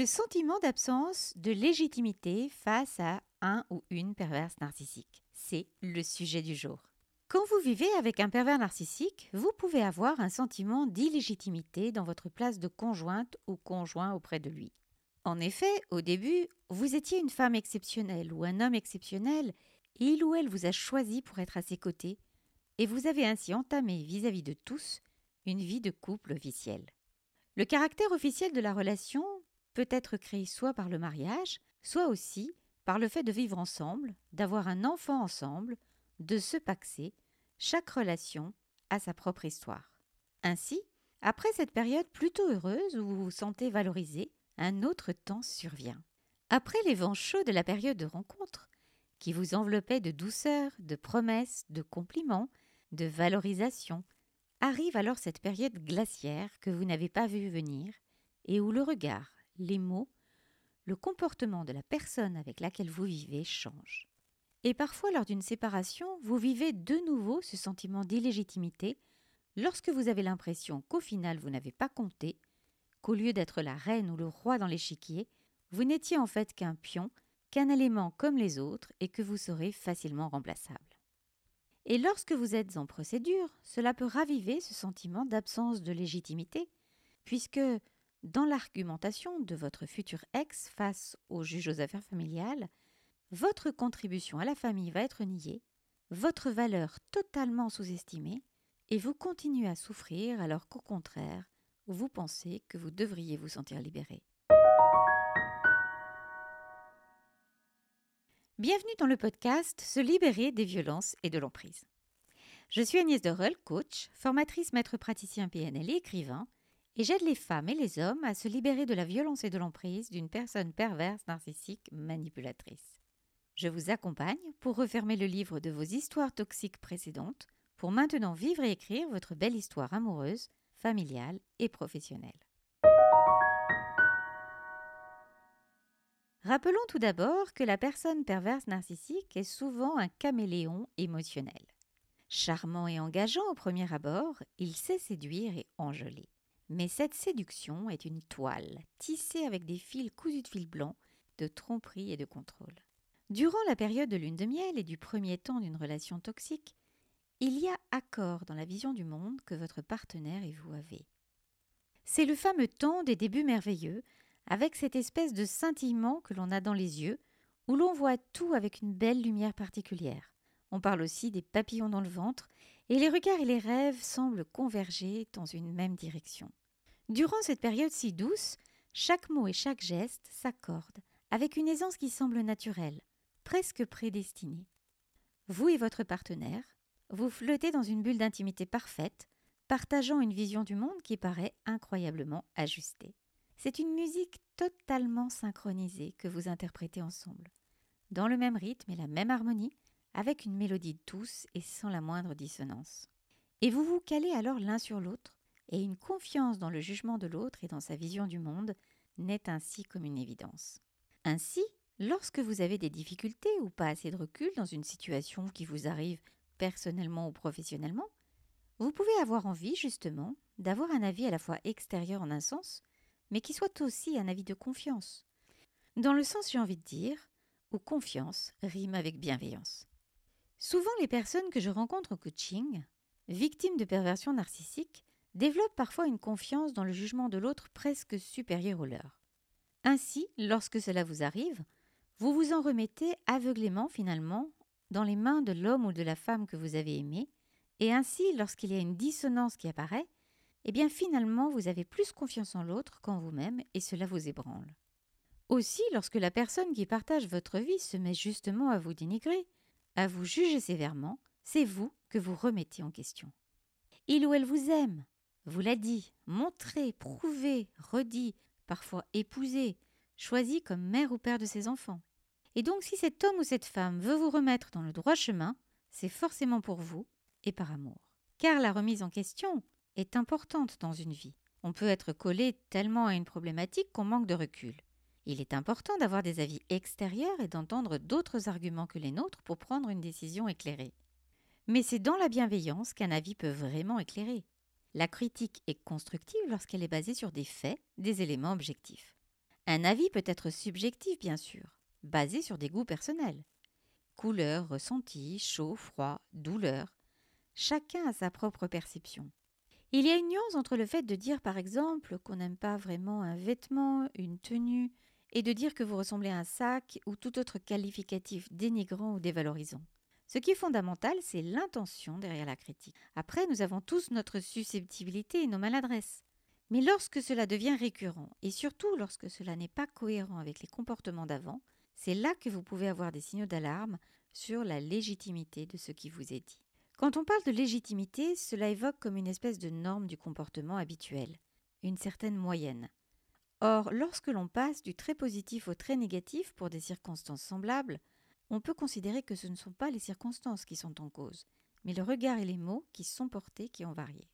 le sentiment d'absence de légitimité face à un ou une perverse narcissique. C'est le sujet du jour. Quand vous vivez avec un pervers narcissique, vous pouvez avoir un sentiment d'illégitimité dans votre place de conjointe ou conjoint auprès de lui. En effet, au début, vous étiez une femme exceptionnelle ou un homme exceptionnel, et il ou elle vous a choisi pour être à ses côtés, et vous avez ainsi entamé vis-à-vis de tous une vie de couple officielle. Le caractère officiel de la relation peut être créé soit par le mariage, soit aussi par le fait de vivre ensemble, d'avoir un enfant ensemble, de se paxer, chaque relation a sa propre histoire. Ainsi, après cette période plutôt heureuse où vous vous sentez valorisé, un autre temps survient. Après les vents chauds de la période de rencontre, qui vous enveloppait de douceur, de promesses, de compliments, de valorisation, arrive alors cette période glaciaire que vous n'avez pas vue venir et où le regard, les mots, le comportement de la personne avec laquelle vous vivez change. Et parfois, lors d'une séparation, vous vivez de nouveau ce sentiment d'illégitimité lorsque vous avez l'impression qu'au final vous n'avez pas compté, qu'au lieu d'être la reine ou le roi dans l'échiquier, vous n'étiez en fait qu'un pion, qu'un élément comme les autres et que vous serez facilement remplaçable. Et lorsque vous êtes en procédure, cela peut raviver ce sentiment d'absence de légitimité, puisque dans l'argumentation de votre futur ex face au juge aux affaires familiales, votre contribution à la famille va être niée, votre valeur totalement sous-estimée, et vous continuez à souffrir alors qu'au contraire, vous pensez que vous devriez vous sentir libéré. Bienvenue dans le podcast Se libérer des violences et de l'emprise. Je suis Agnès Dorel, coach, formatrice maître praticien PNL et écrivain, et j'aide les femmes et les hommes à se libérer de la violence et de l'emprise d'une personne perverse, narcissique, manipulatrice. Je vous accompagne pour refermer le livre de vos histoires toxiques précédentes, pour maintenant vivre et écrire votre belle histoire amoureuse, familiale et professionnelle. Rappelons tout d'abord que la personne perverse narcissique est souvent un caméléon émotionnel. Charmant et engageant au premier abord, il sait séduire et enjôler. Mais cette séduction est une toile, tissée avec des fils cousus de fil blanc, de tromperie et de contrôle. Durant la période de lune de miel et du premier temps d'une relation toxique, il y a accord dans la vision du monde que votre partenaire et vous avez. C'est le fameux temps des débuts merveilleux, avec cette espèce de scintillement que l'on a dans les yeux, où l'on voit tout avec une belle lumière particulière. On parle aussi des papillons dans le ventre, et les regards et les rêves semblent converger dans une même direction. Durant cette période si douce, chaque mot et chaque geste s'accordent avec une aisance qui semble naturelle, presque prédestinée. Vous et votre partenaire, vous flottez dans une bulle d'intimité parfaite, partageant une vision du monde qui paraît incroyablement ajustée. C'est une musique totalement synchronisée que vous interprétez ensemble, dans le même rythme et la même harmonie, avec une mélodie douce et sans la moindre dissonance. Et vous vous calez alors l'un sur l'autre, et une confiance dans le jugement de l'autre et dans sa vision du monde naît ainsi comme une évidence. Ainsi, lorsque vous avez des difficultés ou pas assez de recul dans une situation qui vous arrive personnellement ou professionnellement, vous pouvez avoir envie justement d'avoir un avis à la fois extérieur en un sens, mais qui soit aussi un avis de confiance. Dans le sens, j'ai envie de dire, où confiance rime avec bienveillance. Souvent, les personnes que je rencontre au coaching, victimes de perversion narcissique, développent parfois une confiance dans le jugement de l'autre presque supérieure au leur. Ainsi, lorsque cela vous arrive, vous vous en remettez aveuglément finalement dans les mains de l'homme ou de la femme que vous avez aimé, et ainsi, lorsqu'il y a une dissonance qui apparaît, eh bien finalement vous avez plus confiance en l'autre qu'en vous-même et cela vous ébranle. Aussi, lorsque la personne qui partage votre vie se met justement à vous dénigrer, vous juger sévèrement, c'est vous que vous remettez en question. Il ou elle vous aime, vous l'a dit, montré, prouvé, redit, parfois épousé, choisi comme mère ou père de ses enfants. Et donc si cet homme ou cette femme veut vous remettre dans le droit chemin, c'est forcément pour vous et par amour. Car la remise en question, est importante dans une vie. On peut être collé tellement à une problématique qu'on manque de recul. Il est important d'avoir des avis extérieurs et d'entendre d'autres arguments que les nôtres pour prendre une décision éclairée. Mais c'est dans la bienveillance qu'un avis peut vraiment éclairer. La critique est constructive lorsqu'elle est basée sur des faits, des éléments objectifs. Un avis peut être subjectif, bien sûr, basé sur des goûts personnels. Couleur, ressenti, chaud, froid, douleur. Chacun a sa propre perception. Il y a une nuance entre le fait de dire par exemple qu'on n'aime pas vraiment un vêtement, une tenue, et de dire que vous ressemblez à un sac ou tout autre qualificatif dénigrant ou dévalorisant. Ce qui est fondamental, c'est l'intention derrière la critique. Après, nous avons tous notre susceptibilité et nos maladresses. Mais lorsque cela devient récurrent, et surtout lorsque cela n'est pas cohérent avec les comportements d'avant, c'est là que vous pouvez avoir des signaux d'alarme sur la légitimité de ce qui vous est dit. Quand on parle de légitimité, cela évoque comme une espèce de norme du comportement habituel, une certaine moyenne. Or, lorsque l'on passe du très positif au très négatif pour des circonstances semblables, on peut considérer que ce ne sont pas les circonstances qui sont en cause, mais le regard et les mots qui sont portés qui ont varié.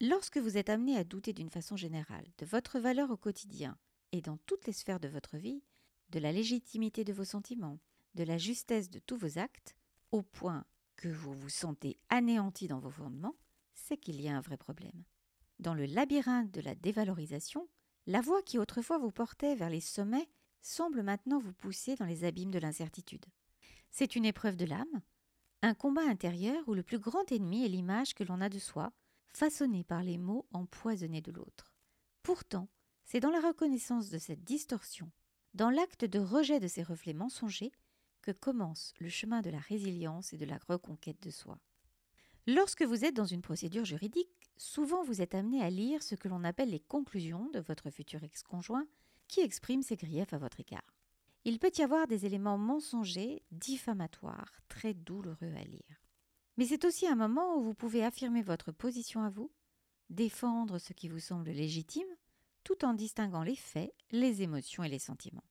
Lorsque vous êtes amené à douter d'une façon générale de votre valeur au quotidien et dans toutes les sphères de votre vie, de la légitimité de vos sentiments, de la justesse de tous vos actes, au point que vous vous sentez anéanti dans vos fondements, c'est qu'il y a un vrai problème. Dans le labyrinthe de la dévalorisation, la voie qui autrefois vous portait vers les sommets semble maintenant vous pousser dans les abîmes de l'incertitude. C'est une épreuve de l'âme, un combat intérieur où le plus grand ennemi est l'image que l'on a de soi, façonnée par les mots empoisonnés de l'autre. Pourtant, c'est dans la reconnaissance de cette distorsion, dans l'acte de rejet de ces reflets mensongers, que commence le chemin de la résilience et de la reconquête de soi. Lorsque vous êtes dans une procédure juridique, souvent vous êtes amené à lire ce que l'on appelle les conclusions de votre futur ex-conjoint qui exprime ses griefs à votre égard. Il peut y avoir des éléments mensongers, diffamatoires, très douloureux à lire. Mais c'est aussi un moment où vous pouvez affirmer votre position à vous, défendre ce qui vous semble légitime, tout en distinguant les faits, les émotions et les sentiments.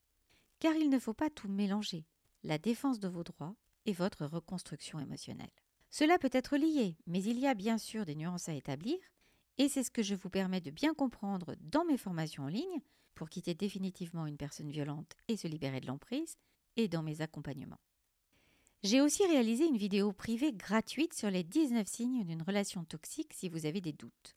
Car il ne faut pas tout mélanger la défense de vos droits et votre reconstruction émotionnelle. Cela peut être lié, mais il y a bien sûr des nuances à établir, et c'est ce que je vous permets de bien comprendre dans mes formations en ligne pour quitter définitivement une personne violente et se libérer de l'emprise, et dans mes accompagnements. J'ai aussi réalisé une vidéo privée gratuite sur les 19 signes d'une relation toxique si vous avez des doutes.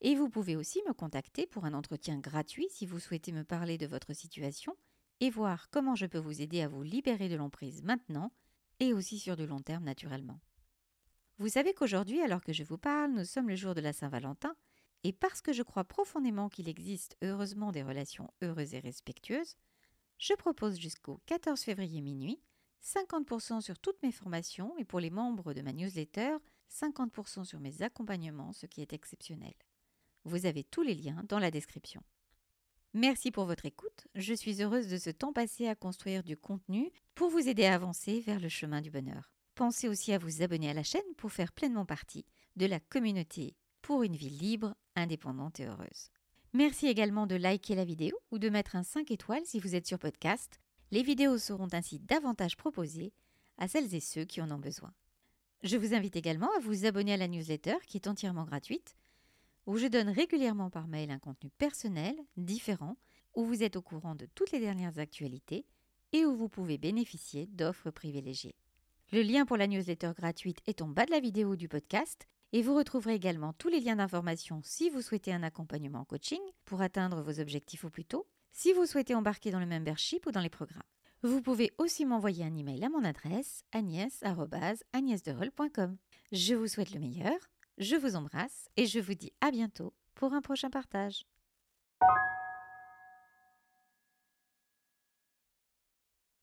Et vous pouvez aussi me contacter pour un entretien gratuit si vous souhaitez me parler de votre situation et voir comment je peux vous aider à vous libérer de l'emprise maintenant et aussi sur du long terme naturellement. Vous savez qu'aujourd'hui, alors que je vous parle, nous sommes le jour de la Saint-Valentin, et parce que je crois profondément qu'il existe heureusement des relations heureuses et respectueuses, je propose jusqu'au 14 février minuit 50% sur toutes mes formations et pour les membres de ma newsletter, 50% sur mes accompagnements, ce qui est exceptionnel. Vous avez tous les liens dans la description. Merci pour votre écoute. Je suis heureuse de ce temps passé à construire du contenu pour vous aider à avancer vers le chemin du bonheur. Pensez aussi à vous abonner à la chaîne pour faire pleinement partie de la communauté pour une vie libre, indépendante et heureuse. Merci également de liker la vidéo ou de mettre un 5 étoiles si vous êtes sur podcast. Les vidéos seront ainsi davantage proposées à celles et ceux qui en ont besoin. Je vous invite également à vous abonner à la newsletter qui est entièrement gratuite où je donne régulièrement par mail un contenu personnel, différent, où vous êtes au courant de toutes les dernières actualités et où vous pouvez bénéficier d'offres privilégiées. Le lien pour la newsletter gratuite est en bas de la vidéo du podcast et vous retrouverez également tous les liens d'information si vous souhaitez un accompagnement en coaching pour atteindre vos objectifs au plus tôt, si vous souhaitez embarquer dans le membership ou dans les programmes. Vous pouvez aussi m'envoyer un email à mon adresse agnès.agnèsderol.com. Je vous souhaite le meilleur je vous embrasse et je vous dis à bientôt pour un prochain partage.